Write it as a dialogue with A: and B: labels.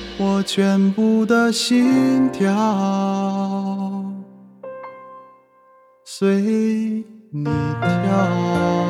A: 我全部的心跳？随你跳。